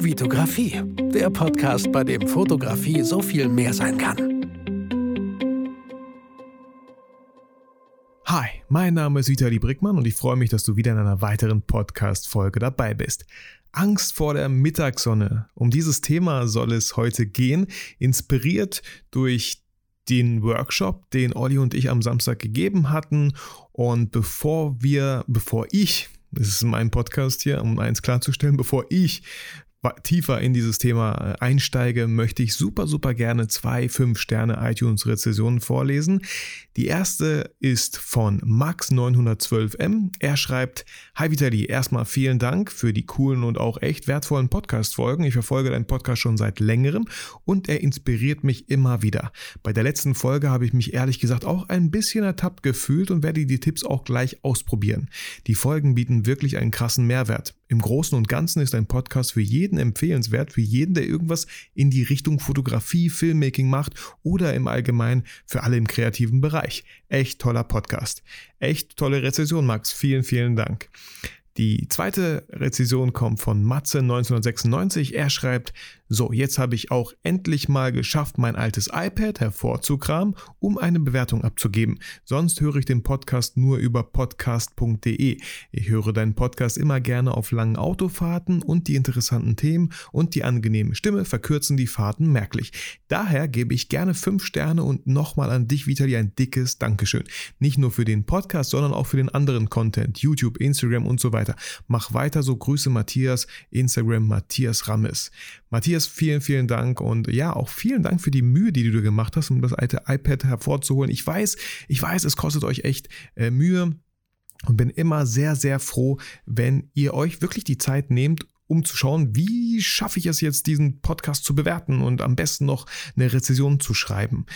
Vitografie, der Podcast, bei dem Fotografie so viel mehr sein kann. Hi, mein Name ist Vitali Brickmann und ich freue mich, dass du wieder in einer weiteren Podcast-Folge dabei bist. Angst vor der Mittagssonne. Um dieses Thema soll es heute gehen, inspiriert durch den Workshop, den Olli und ich am Samstag gegeben hatten. Und bevor wir, bevor ich, das ist mein Podcast hier, um eins klarzustellen, bevor ich tiefer in dieses Thema äh, einsteige, möchte ich super, super gerne zwei 5-Sterne iTunes-Rezessionen vorlesen. Die erste ist von Max912M. Er schreibt, Hi Vitali, erstmal vielen Dank für die coolen und auch echt wertvollen Podcast-Folgen. Ich verfolge deinen Podcast schon seit längerem und er inspiriert mich immer wieder. Bei der letzten Folge habe ich mich ehrlich gesagt auch ein bisschen ertappt gefühlt und werde die Tipps auch gleich ausprobieren. Die Folgen bieten wirklich einen krassen Mehrwert. Im Großen und Ganzen ist ein Podcast für jeden empfehlenswert, für jeden, der irgendwas in die Richtung Fotografie, Filmmaking macht oder im Allgemeinen für alle im kreativen Bereich. Echt toller Podcast. Echt tolle Rezession, Max. Vielen, vielen Dank. Die zweite Rezension kommt von Matze 1996. Er schreibt, so, jetzt habe ich auch endlich mal geschafft, mein altes iPad hervorzukramen, um eine Bewertung abzugeben. Sonst höre ich den Podcast nur über podcast.de. Ich höre deinen Podcast immer gerne auf langen Autofahrten und die interessanten Themen und die angenehme Stimme verkürzen die Fahrten merklich. Daher gebe ich gerne fünf Sterne und nochmal an dich, Vitali, ein dickes Dankeschön. Nicht nur für den Podcast, sondern auch für den anderen Content, YouTube, Instagram und so weiter. Mach weiter so. Grüße Matthias, Instagram Matthias Rammes. Matthias, vielen, vielen Dank und ja, auch vielen Dank für die Mühe, die du gemacht hast, um das alte iPad hervorzuholen. Ich weiß, ich weiß, es kostet euch echt äh, Mühe und bin immer sehr, sehr froh, wenn ihr euch wirklich die Zeit nehmt, um zu schauen, wie schaffe ich es jetzt, diesen Podcast zu bewerten und am besten noch eine Rezession zu schreiben.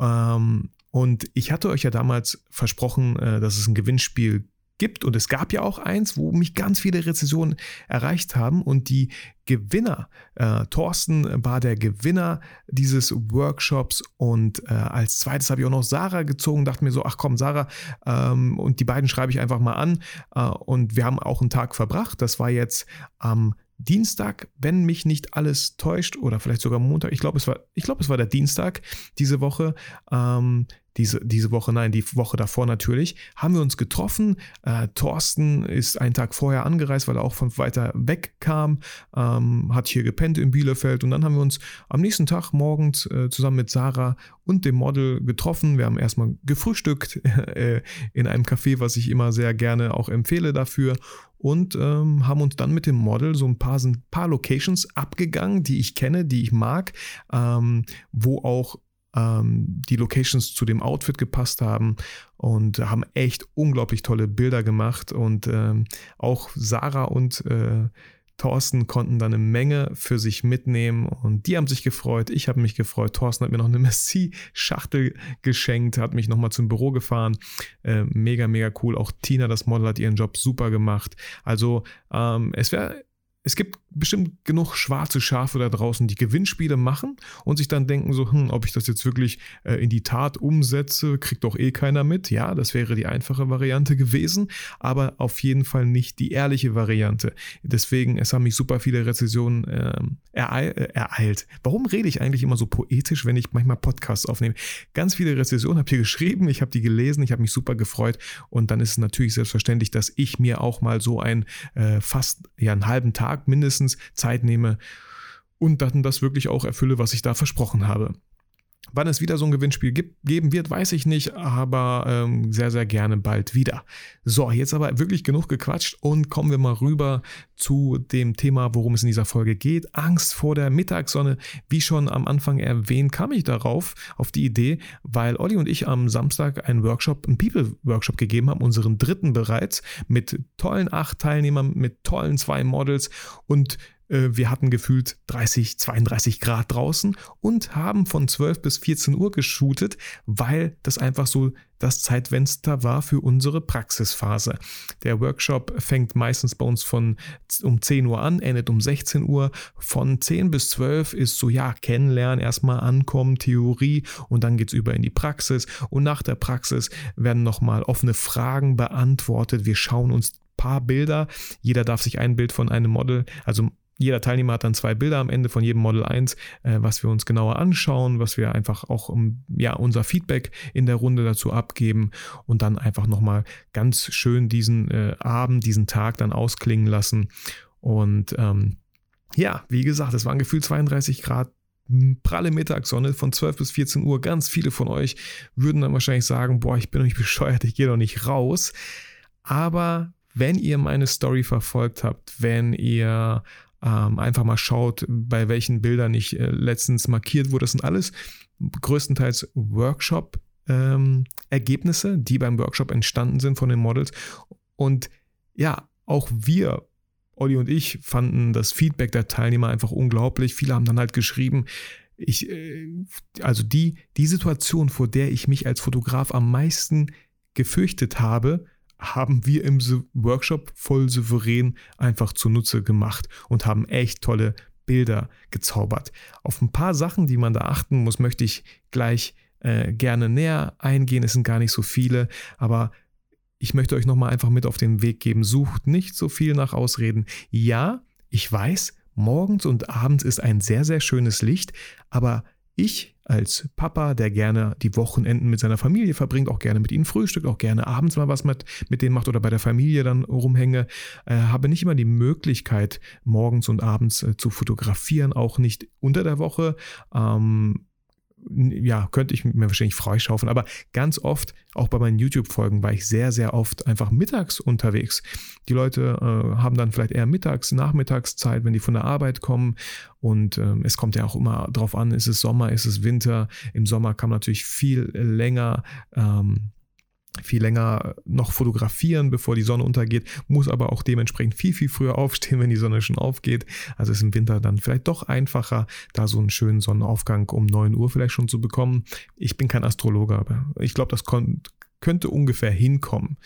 Ähm, und ich hatte euch ja damals versprochen, äh, dass es ein Gewinnspiel gibt. Und es gab ja auch eins, wo mich ganz viele Rezessionen erreicht haben. Und die Gewinner, äh, Thorsten war der Gewinner dieses Workshops. Und äh, als zweites habe ich auch noch Sarah gezogen, dachte mir so, ach komm, Sarah, ähm, und die beiden schreibe ich einfach mal an. Äh, und wir haben auch einen Tag verbracht. Das war jetzt am Dienstag, wenn mich nicht alles täuscht, oder vielleicht sogar Montag, ich glaube, es war, ich glaube, es war der Dienstag diese Woche. Ähm, diese, diese Woche, nein, die Woche davor natürlich, haben wir uns getroffen. Äh, Thorsten ist einen Tag vorher angereist, weil er auch von weiter weg kam, ähm, hat hier gepennt in Bielefeld und dann haben wir uns am nächsten Tag morgens äh, zusammen mit Sarah und dem Model getroffen. Wir haben erstmal gefrühstückt äh, in einem Café, was ich immer sehr gerne auch empfehle dafür und ähm, haben uns dann mit dem Model so ein paar, ein paar Locations abgegangen, die ich kenne, die ich mag, ähm, wo auch ähm, die Locations zu dem Outfit gepasst haben und haben echt unglaublich tolle Bilder gemacht. Und ähm, auch Sarah und äh, Thorsten konnten dann eine Menge für sich mitnehmen und die haben sich gefreut. Ich habe mich gefreut. Thorsten hat mir noch eine Messi-Schachtel geschenkt, hat mich nochmal zum Büro gefahren. Äh, mega, mega cool. Auch Tina, das Model, hat ihren Job super gemacht. Also ähm, es wäre es gibt bestimmt genug schwarze Schafe da draußen, die Gewinnspiele machen und sich dann denken so, hm, ob ich das jetzt wirklich äh, in die Tat umsetze, kriegt doch eh keiner mit. Ja, das wäre die einfache Variante gewesen, aber auf jeden Fall nicht die ehrliche Variante. Deswegen, es haben mich super viele Rezessionen ähm, ereil äh, ereilt. Warum rede ich eigentlich immer so poetisch, wenn ich manchmal Podcasts aufnehme? Ganz viele Rezessionen habe ich hier geschrieben, ich habe die gelesen, ich habe mich super gefreut und dann ist es natürlich selbstverständlich, dass ich mir auch mal so ein äh, fast ja einen halben Tag Tag mindestens Zeit nehme und dann das wirklich auch erfülle, was ich da versprochen habe. Wann es wieder so ein Gewinnspiel gibt, geben wird, weiß ich nicht, aber ähm, sehr, sehr gerne bald wieder. So, jetzt aber wirklich genug gequatscht und kommen wir mal rüber zu dem Thema, worum es in dieser Folge geht. Angst vor der Mittagssonne. Wie schon am Anfang erwähnt, kam ich darauf, auf die Idee, weil Olli und ich am Samstag einen Workshop, einen People-Workshop gegeben haben, unseren dritten bereits, mit tollen acht Teilnehmern, mit tollen zwei Models und wir hatten gefühlt 30, 32 Grad draußen und haben von 12 bis 14 Uhr geshootet, weil das einfach so das Zeitfenster war für unsere Praxisphase. Der Workshop fängt meistens bei uns von um 10 Uhr an, endet um 16 Uhr. Von 10 bis 12 ist so, ja, kennenlernen, erstmal ankommen, Theorie und dann geht es über in die Praxis. Und nach der Praxis werden nochmal offene Fragen beantwortet. Wir schauen uns paar Bilder. Jeder darf sich ein Bild von einem Model, also jeder Teilnehmer hat dann zwei Bilder am Ende von jedem Model 1, äh, was wir uns genauer anschauen, was wir einfach auch um, ja, unser Feedback in der Runde dazu abgeben und dann einfach nochmal ganz schön diesen äh, Abend, diesen Tag dann ausklingen lassen. Und ähm, ja, wie gesagt, es waren gefühlt 32 Grad pralle Mittagssonne von 12 bis 14 Uhr. Ganz viele von euch würden dann wahrscheinlich sagen, boah, ich bin doch nicht bescheuert, ich gehe doch nicht raus. Aber wenn ihr meine Story verfolgt habt, wenn ihr ähm, einfach mal schaut, bei welchen Bildern ich äh, letztens markiert wurde, das sind alles größtenteils Workshop-Ergebnisse, ähm, die beim Workshop entstanden sind von den Models. Und ja, auch wir Olli und ich fanden das Feedback der Teilnehmer einfach unglaublich. Viele haben dann halt geschrieben, ich, äh, also die, die Situation, vor der ich mich als Fotograf am meisten gefürchtet habe, haben wir im Workshop voll souverän einfach zunutze gemacht und haben echt tolle Bilder gezaubert. Auf ein paar Sachen, die man da achten muss, möchte ich gleich äh, gerne näher eingehen. Es sind gar nicht so viele, aber ich möchte euch nochmal einfach mit auf den Weg geben. Sucht nicht so viel nach Ausreden. Ja, ich weiß, morgens und abends ist ein sehr, sehr schönes Licht, aber ich als Papa, der gerne die Wochenenden mit seiner Familie verbringt, auch gerne mit ihnen frühstückt, auch gerne abends mal was mit, mit denen macht oder bei der Familie dann rumhänge, äh, habe nicht immer die Möglichkeit, morgens und abends äh, zu fotografieren, auch nicht unter der Woche. Ähm, ja, könnte ich mir wahrscheinlich freischaufeln, aber ganz oft, auch bei meinen YouTube-Folgen, war ich sehr, sehr oft einfach mittags unterwegs. Die Leute äh, haben dann vielleicht eher mittags, Nachmittagszeit, wenn die von der Arbeit kommen. Und ähm, es kommt ja auch immer drauf an, ist es Sommer, ist es Winter. Im Sommer kann man natürlich viel länger ähm, viel länger noch fotografieren, bevor die Sonne untergeht, muss aber auch dementsprechend viel, viel früher aufstehen, wenn die Sonne schon aufgeht. Also ist im Winter dann vielleicht doch einfacher, da so einen schönen Sonnenaufgang um 9 Uhr vielleicht schon zu bekommen. Ich bin kein Astrologe, aber ich glaube, das könnte ungefähr hinkommen.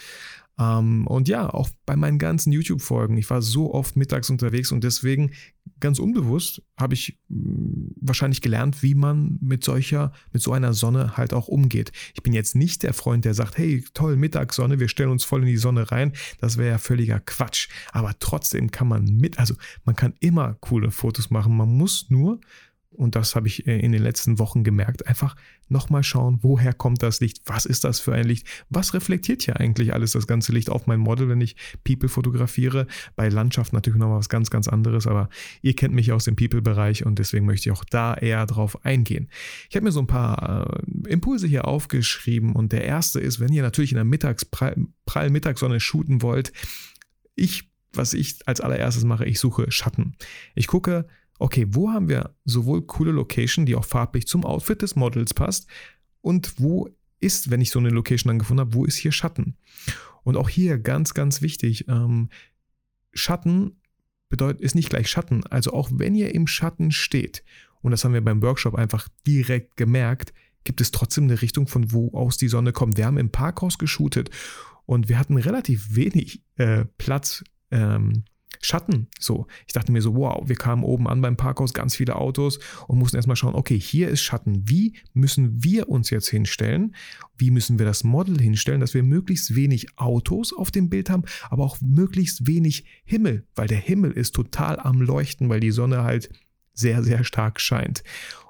Ähm, und ja, auch bei meinen ganzen YouTube-Folgen, ich war so oft mittags unterwegs und deswegen ganz unbewusst habe ich mm, wahrscheinlich gelernt, wie man mit solcher, mit so einer Sonne halt auch umgeht. Ich bin jetzt nicht der Freund, der sagt, hey, toll, Mittagssonne, wir stellen uns voll in die Sonne rein. Das wäre ja völliger Quatsch. Aber trotzdem kann man mit, also man kann immer coole Fotos machen. Man muss nur und das habe ich äh, in den letzten Wochen gemerkt, einfach nochmal schauen, woher kommt das Licht, was ist das für ein Licht, was reflektiert hier eigentlich alles das ganze Licht auf mein Model, wenn ich People fotografiere. Bei Landschaft natürlich noch was ganz, ganz anderes, aber ihr kennt mich aus dem People-Bereich und deswegen möchte ich auch da eher drauf eingehen. Ich habe mir so ein paar äh, Impulse hier aufgeschrieben und der erste ist, wenn ihr natürlich in der Mittagsprall Mittagssonne shooten wollt, ich, was ich als allererstes mache, ich suche Schatten. Ich gucke, okay, wo haben wir sowohl coole Location, die auch farblich zum Outfit des Models passt, und wo ist, wenn ich so eine Location dann gefunden habe, wo ist hier Schatten? Und auch hier ganz, ganz wichtig, ähm, Schatten bedeutet, ist nicht gleich Schatten. Also auch wenn ihr im Schatten steht, und das haben wir beim Workshop einfach direkt gemerkt, gibt es trotzdem eine Richtung, von wo aus die Sonne kommt. Wir haben im Parkhaus geshootet und wir hatten relativ wenig äh, Platz ähm, Schatten. So, ich dachte mir so, wow, wir kamen oben an beim Parkhaus, ganz viele Autos und mussten erstmal schauen, okay, hier ist Schatten. Wie müssen wir uns jetzt hinstellen? Wie müssen wir das Model hinstellen, dass wir möglichst wenig Autos auf dem Bild haben, aber auch möglichst wenig Himmel, weil der Himmel ist total am Leuchten, weil die Sonne halt sehr, sehr stark scheint.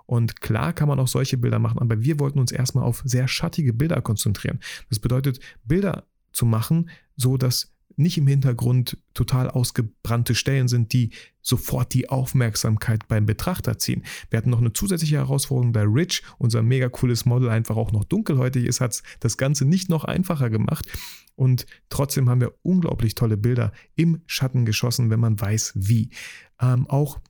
Und klar kann man auch solche Bilder machen, aber wir wollten uns erstmal auf sehr schattige Bilder konzentrieren. Das bedeutet, Bilder zu machen, so dass nicht im Hintergrund total ausgebrannte Stellen sind, die sofort die Aufmerksamkeit beim Betrachter ziehen. Wir hatten noch eine zusätzliche Herausforderung, da Rich, unser mega cooles Model, einfach auch noch dunkelhäutig ist, hat das Ganze nicht noch einfacher gemacht. Und trotzdem haben wir unglaublich tolle Bilder im Schatten geschossen, wenn man weiß wie. Ähm, auch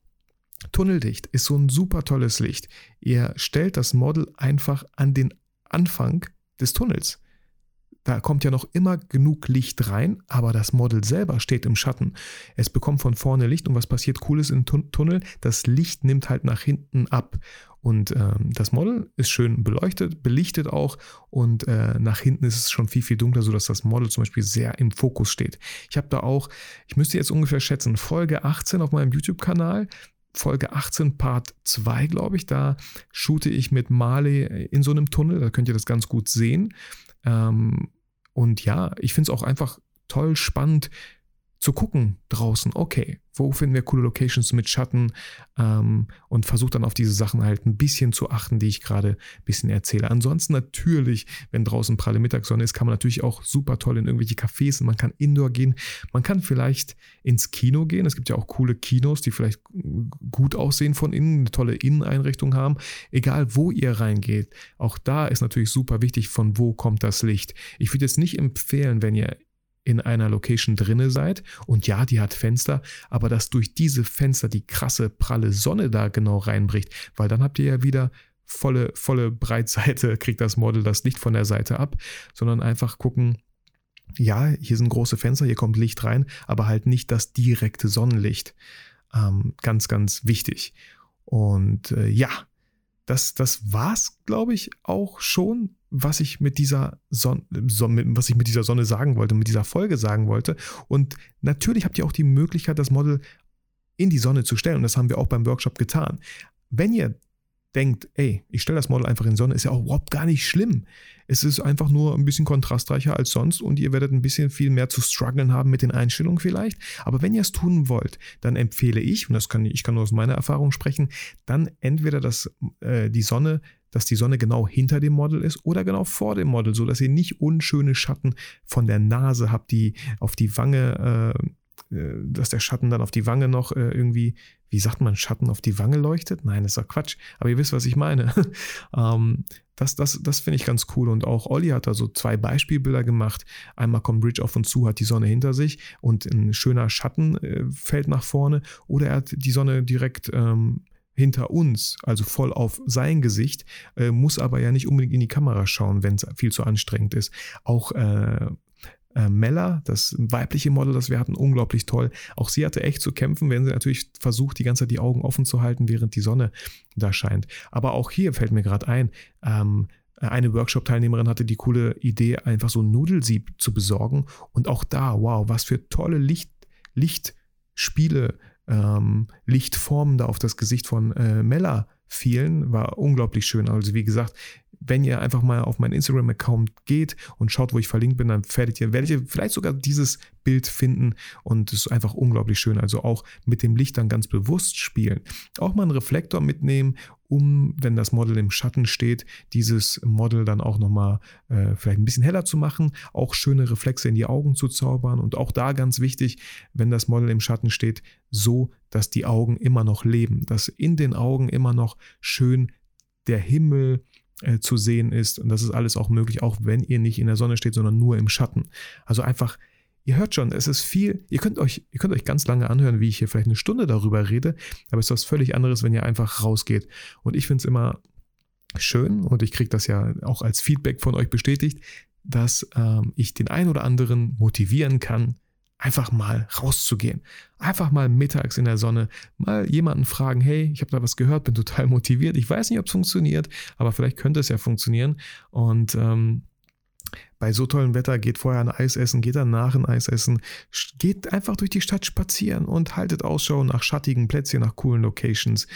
Tunneldicht ist so ein super tolles Licht. Ihr stellt das Model einfach an den Anfang des Tunnels. Da kommt ja noch immer genug Licht rein, aber das Model selber steht im Schatten. Es bekommt von vorne Licht und was passiert Cooles im Tunnel? Das Licht nimmt halt nach hinten ab. Und ähm, das Model ist schön beleuchtet, belichtet auch und äh, nach hinten ist es schon viel, viel dunkler, sodass das Model zum Beispiel sehr im Fokus steht. Ich habe da auch, ich müsste jetzt ungefähr schätzen, Folge 18 auf meinem YouTube-Kanal. Folge 18, Part 2, glaube ich, da shoote ich mit Marley in so einem Tunnel, da könnt ihr das ganz gut sehen. Ähm, und ja, ich finde es auch einfach toll spannend, zu gucken draußen, okay, wo finden wir coole Locations mit Schatten ähm, und versucht dann auf diese Sachen halt ein bisschen zu achten, die ich gerade ein bisschen erzähle. Ansonsten natürlich, wenn draußen pralle Mittagssonne ist, kann man natürlich auch super toll in irgendwelche Cafés, man kann Indoor gehen, man kann vielleicht ins Kino gehen. Es gibt ja auch coole Kinos, die vielleicht gut aussehen von innen, eine tolle Inneneinrichtung haben. Egal, wo ihr reingeht, auch da ist natürlich super wichtig, von wo kommt das Licht. Ich würde jetzt nicht empfehlen, wenn ihr in einer Location drinne seid und ja, die hat Fenster, aber dass durch diese Fenster die krasse pralle Sonne da genau reinbricht, weil dann habt ihr ja wieder volle volle Breitseite, kriegt das Model das Licht von der Seite ab, sondern einfach gucken, ja, hier sind große Fenster, hier kommt Licht rein, aber halt nicht das direkte Sonnenlicht. Ähm, ganz, ganz wichtig. Und äh, ja, das, das war's, glaube ich, auch schon was ich mit dieser Sonne, was ich mit dieser Sonne sagen wollte, mit dieser Folge sagen wollte. Und natürlich habt ihr auch die Möglichkeit, das Model in die Sonne zu stellen. Und das haben wir auch beim Workshop getan. Wenn ihr denkt, ey, ich stelle das Model einfach in die Sonne, ist ja auch überhaupt gar nicht schlimm. Es ist einfach nur ein bisschen kontrastreicher als sonst und ihr werdet ein bisschen viel mehr zu strugglen haben mit den Einstellungen vielleicht. Aber wenn ihr es tun wollt, dann empfehle ich, und das kann ich kann nur aus meiner Erfahrung sprechen, dann entweder das, äh, die Sonne dass die Sonne genau hinter dem Model ist oder genau vor dem Model, so dass ihr nicht unschöne Schatten von der Nase habt, die auf die Wange, äh, äh, dass der Schatten dann auf die Wange noch äh, irgendwie, wie sagt man, Schatten auf die Wange leuchtet? Nein, das ist doch Quatsch. Aber ihr wisst, was ich meine. ähm, das, das, das finde ich ganz cool. Und auch Olli hat da so zwei Beispielbilder gemacht. Einmal kommt Bridge auf und zu, hat die Sonne hinter sich und ein schöner Schatten äh, fällt nach vorne. Oder er hat die Sonne direkt ähm, hinter uns, also voll auf sein Gesicht, äh, muss aber ja nicht unbedingt in die Kamera schauen, wenn es viel zu anstrengend ist. Auch äh, äh, Mella, das weibliche Model, das wir hatten, unglaublich toll. Auch sie hatte echt zu kämpfen, wenn sie natürlich versucht, die ganze Zeit die Augen offen zu halten, während die Sonne da scheint. Aber auch hier fällt mir gerade ein, ähm, eine Workshop-Teilnehmerin hatte die coole Idee, einfach so ein Nudelsieb zu besorgen. Und auch da, wow, was für tolle Licht, Lichtspiele ähm, Lichtformen da auf das Gesicht von äh, Mella fielen, war unglaublich schön. Also wie gesagt, wenn ihr einfach mal auf meinen Instagram-Account geht und schaut, wo ich verlinkt bin, dann werdet ihr, werdet ihr vielleicht sogar dieses Bild finden und es ist einfach unglaublich schön. Also auch mit dem Licht dann ganz bewusst spielen. Auch mal einen Reflektor mitnehmen, um, wenn das Model im Schatten steht, dieses Model dann auch nochmal äh, vielleicht ein bisschen heller zu machen, auch schöne Reflexe in die Augen zu zaubern und auch da ganz wichtig, wenn das Model im Schatten steht, so, dass die Augen immer noch leben, dass in den Augen immer noch schön der Himmel, äh, zu sehen ist. Und das ist alles auch möglich, auch wenn ihr nicht in der Sonne steht, sondern nur im Schatten. Also einfach, ihr hört schon, es ist viel, ihr könnt euch, ihr könnt euch ganz lange anhören, wie ich hier vielleicht eine Stunde darüber rede, aber es ist was völlig anderes, wenn ihr einfach rausgeht. Und ich finde es immer schön und ich kriege das ja auch als Feedback von euch bestätigt, dass ähm, ich den einen oder anderen motivieren kann, einfach mal rauszugehen. Einfach mal mittags in der Sonne mal jemanden fragen, hey, ich habe da was gehört, bin total motiviert. Ich weiß nicht, ob es funktioniert, aber vielleicht könnte es ja funktionieren. Und ähm, bei so tollem Wetter geht vorher ein Eis essen, geht danach ein Eis essen, geht einfach durch die Stadt spazieren und haltet Ausschau nach schattigen Plätzchen, nach coolen Locations.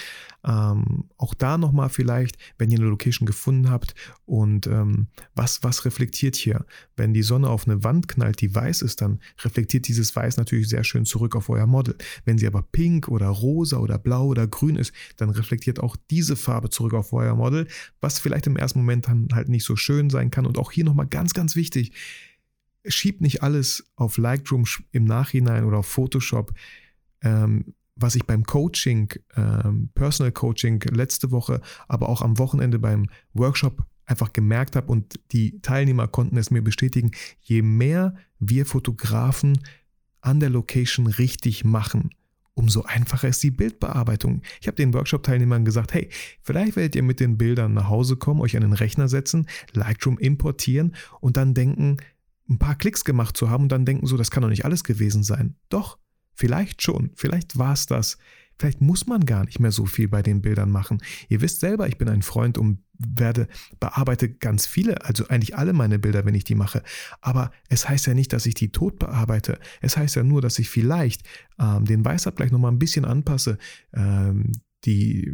Ähm, auch da nochmal vielleicht, wenn ihr eine Location gefunden habt und ähm, was, was reflektiert hier? Wenn die Sonne auf eine Wand knallt, die weiß ist, dann reflektiert dieses Weiß natürlich sehr schön zurück auf euer Model. Wenn sie aber pink oder rosa oder blau oder grün ist, dann reflektiert auch diese Farbe zurück auf euer Model, was vielleicht im ersten Moment dann halt nicht so schön sein kann. Und auch hier nochmal ganz, ganz wichtig, schiebt nicht alles auf Lightroom im Nachhinein oder auf Photoshop. Ähm, was ich beim Coaching, ähm, Personal Coaching letzte Woche, aber auch am Wochenende beim Workshop einfach gemerkt habe und die Teilnehmer konnten es mir bestätigen, je mehr wir Fotografen an der Location richtig machen, umso einfacher ist die Bildbearbeitung. Ich habe den Workshop-Teilnehmern gesagt, hey, vielleicht werdet ihr mit den Bildern nach Hause kommen, euch an den Rechner setzen, Lightroom importieren und dann denken, ein paar Klicks gemacht zu haben und dann denken so, das kann doch nicht alles gewesen sein. Doch, Vielleicht schon, vielleicht war es das. Vielleicht muss man gar nicht mehr so viel bei den Bildern machen. Ihr wisst selber, ich bin ein Freund und werde, bearbeite ganz viele, also eigentlich alle meine Bilder, wenn ich die mache. Aber es heißt ja nicht, dass ich die tot bearbeite. Es heißt ja nur, dass ich vielleicht ähm, den Weißabgleich nochmal ein bisschen anpasse, ähm, die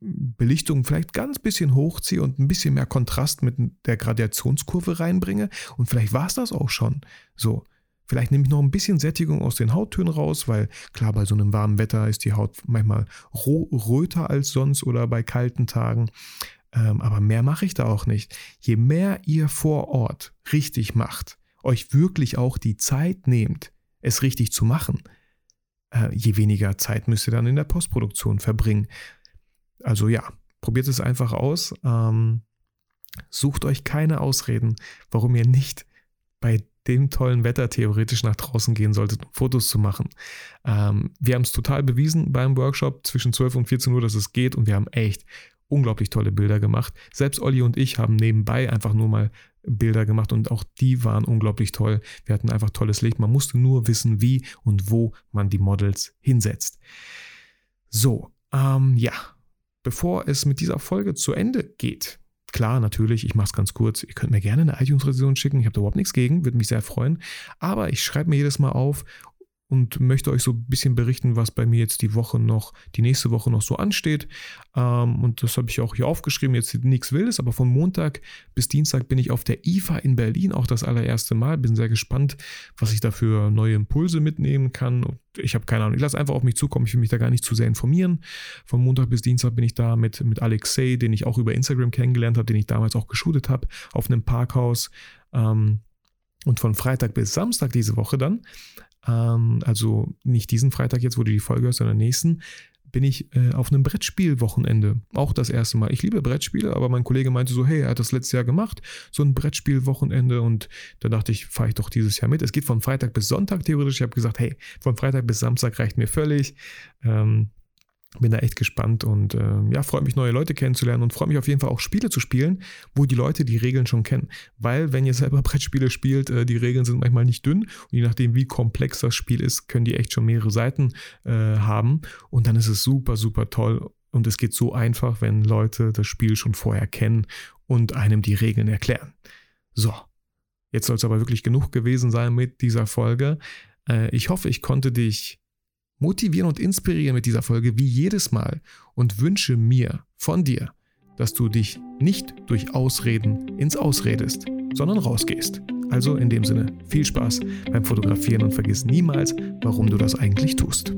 Belichtung vielleicht ganz bisschen hochziehe und ein bisschen mehr Kontrast mit der Gradationskurve reinbringe. Und vielleicht war es das auch schon. So. Vielleicht nehme ich noch ein bisschen Sättigung aus den Hauttönen raus, weil klar, bei so einem warmen Wetter ist die Haut manchmal röter als sonst oder bei kalten Tagen. Ähm, aber mehr mache ich da auch nicht. Je mehr ihr vor Ort richtig macht, euch wirklich auch die Zeit nehmt, es richtig zu machen, äh, je weniger Zeit müsst ihr dann in der Postproduktion verbringen. Also ja, probiert es einfach aus. Ähm, sucht euch keine Ausreden, warum ihr nicht bei dem tollen Wetter theoretisch nach draußen gehen solltet, um Fotos zu machen. Ähm, wir haben es total bewiesen beim Workshop zwischen 12 und 14 Uhr, dass es geht und wir haben echt unglaublich tolle Bilder gemacht. Selbst Olli und ich haben nebenbei einfach nur mal Bilder gemacht und auch die waren unglaublich toll. Wir hatten einfach tolles Licht. Man musste nur wissen, wie und wo man die Models hinsetzt. So, ähm, ja, bevor es mit dieser Folge zu Ende geht, Klar, natürlich, ich mache es ganz kurz. Ihr könnt mir gerne eine iTunes-Rezension schicken. Ich habe da überhaupt nichts gegen, würde mich sehr freuen. Aber ich schreibe mir jedes Mal auf und möchte euch so ein bisschen berichten, was bei mir jetzt die Woche noch, die nächste Woche noch so ansteht. Ähm, und das habe ich auch hier aufgeschrieben, jetzt nichts Wildes, aber von Montag bis Dienstag bin ich auf der IFA in Berlin, auch das allererste Mal. Bin sehr gespannt, was ich da für neue Impulse mitnehmen kann. Ich habe keine Ahnung, ich lasse einfach auf mich zukommen, ich will mich da gar nicht zu sehr informieren. Von Montag bis Dienstag bin ich da mit, mit Alexei, den ich auch über Instagram kennengelernt habe, den ich damals auch geshootet habe, auf einem Parkhaus. Ähm, und von Freitag bis Samstag diese Woche dann ähm, also nicht diesen Freitag jetzt, wo du die Folge hörst, sondern nächsten, bin ich äh, auf einem Brettspielwochenende. Auch das erste Mal. Ich liebe Brettspiele, aber mein Kollege meinte so, hey, er hat das letztes Jahr gemacht, so ein Brettspielwochenende und da dachte ich, fahre ich doch dieses Jahr mit. Es geht von Freitag bis Sonntag theoretisch. Ich habe gesagt, hey, von Freitag bis Samstag reicht mir völlig. Ähm, bin da echt gespannt und äh, ja, freue mich, neue Leute kennenzulernen und freue mich auf jeden Fall auch Spiele zu spielen, wo die Leute die Regeln schon kennen. Weil, wenn ihr selber Brettspiele spielt, äh, die Regeln sind manchmal nicht dünn und je nachdem, wie komplex das Spiel ist, können die echt schon mehrere Seiten äh, haben und dann ist es super, super toll und es geht so einfach, wenn Leute das Spiel schon vorher kennen und einem die Regeln erklären. So, jetzt soll es aber wirklich genug gewesen sein mit dieser Folge. Äh, ich hoffe, ich konnte dich motivieren und inspirieren mit dieser Folge wie jedes Mal und wünsche mir von dir, dass du dich nicht durch Ausreden ins Ausredest, sondern rausgehst. Also in dem Sinne viel Spaß beim Fotografieren und vergiss niemals, warum du das eigentlich tust.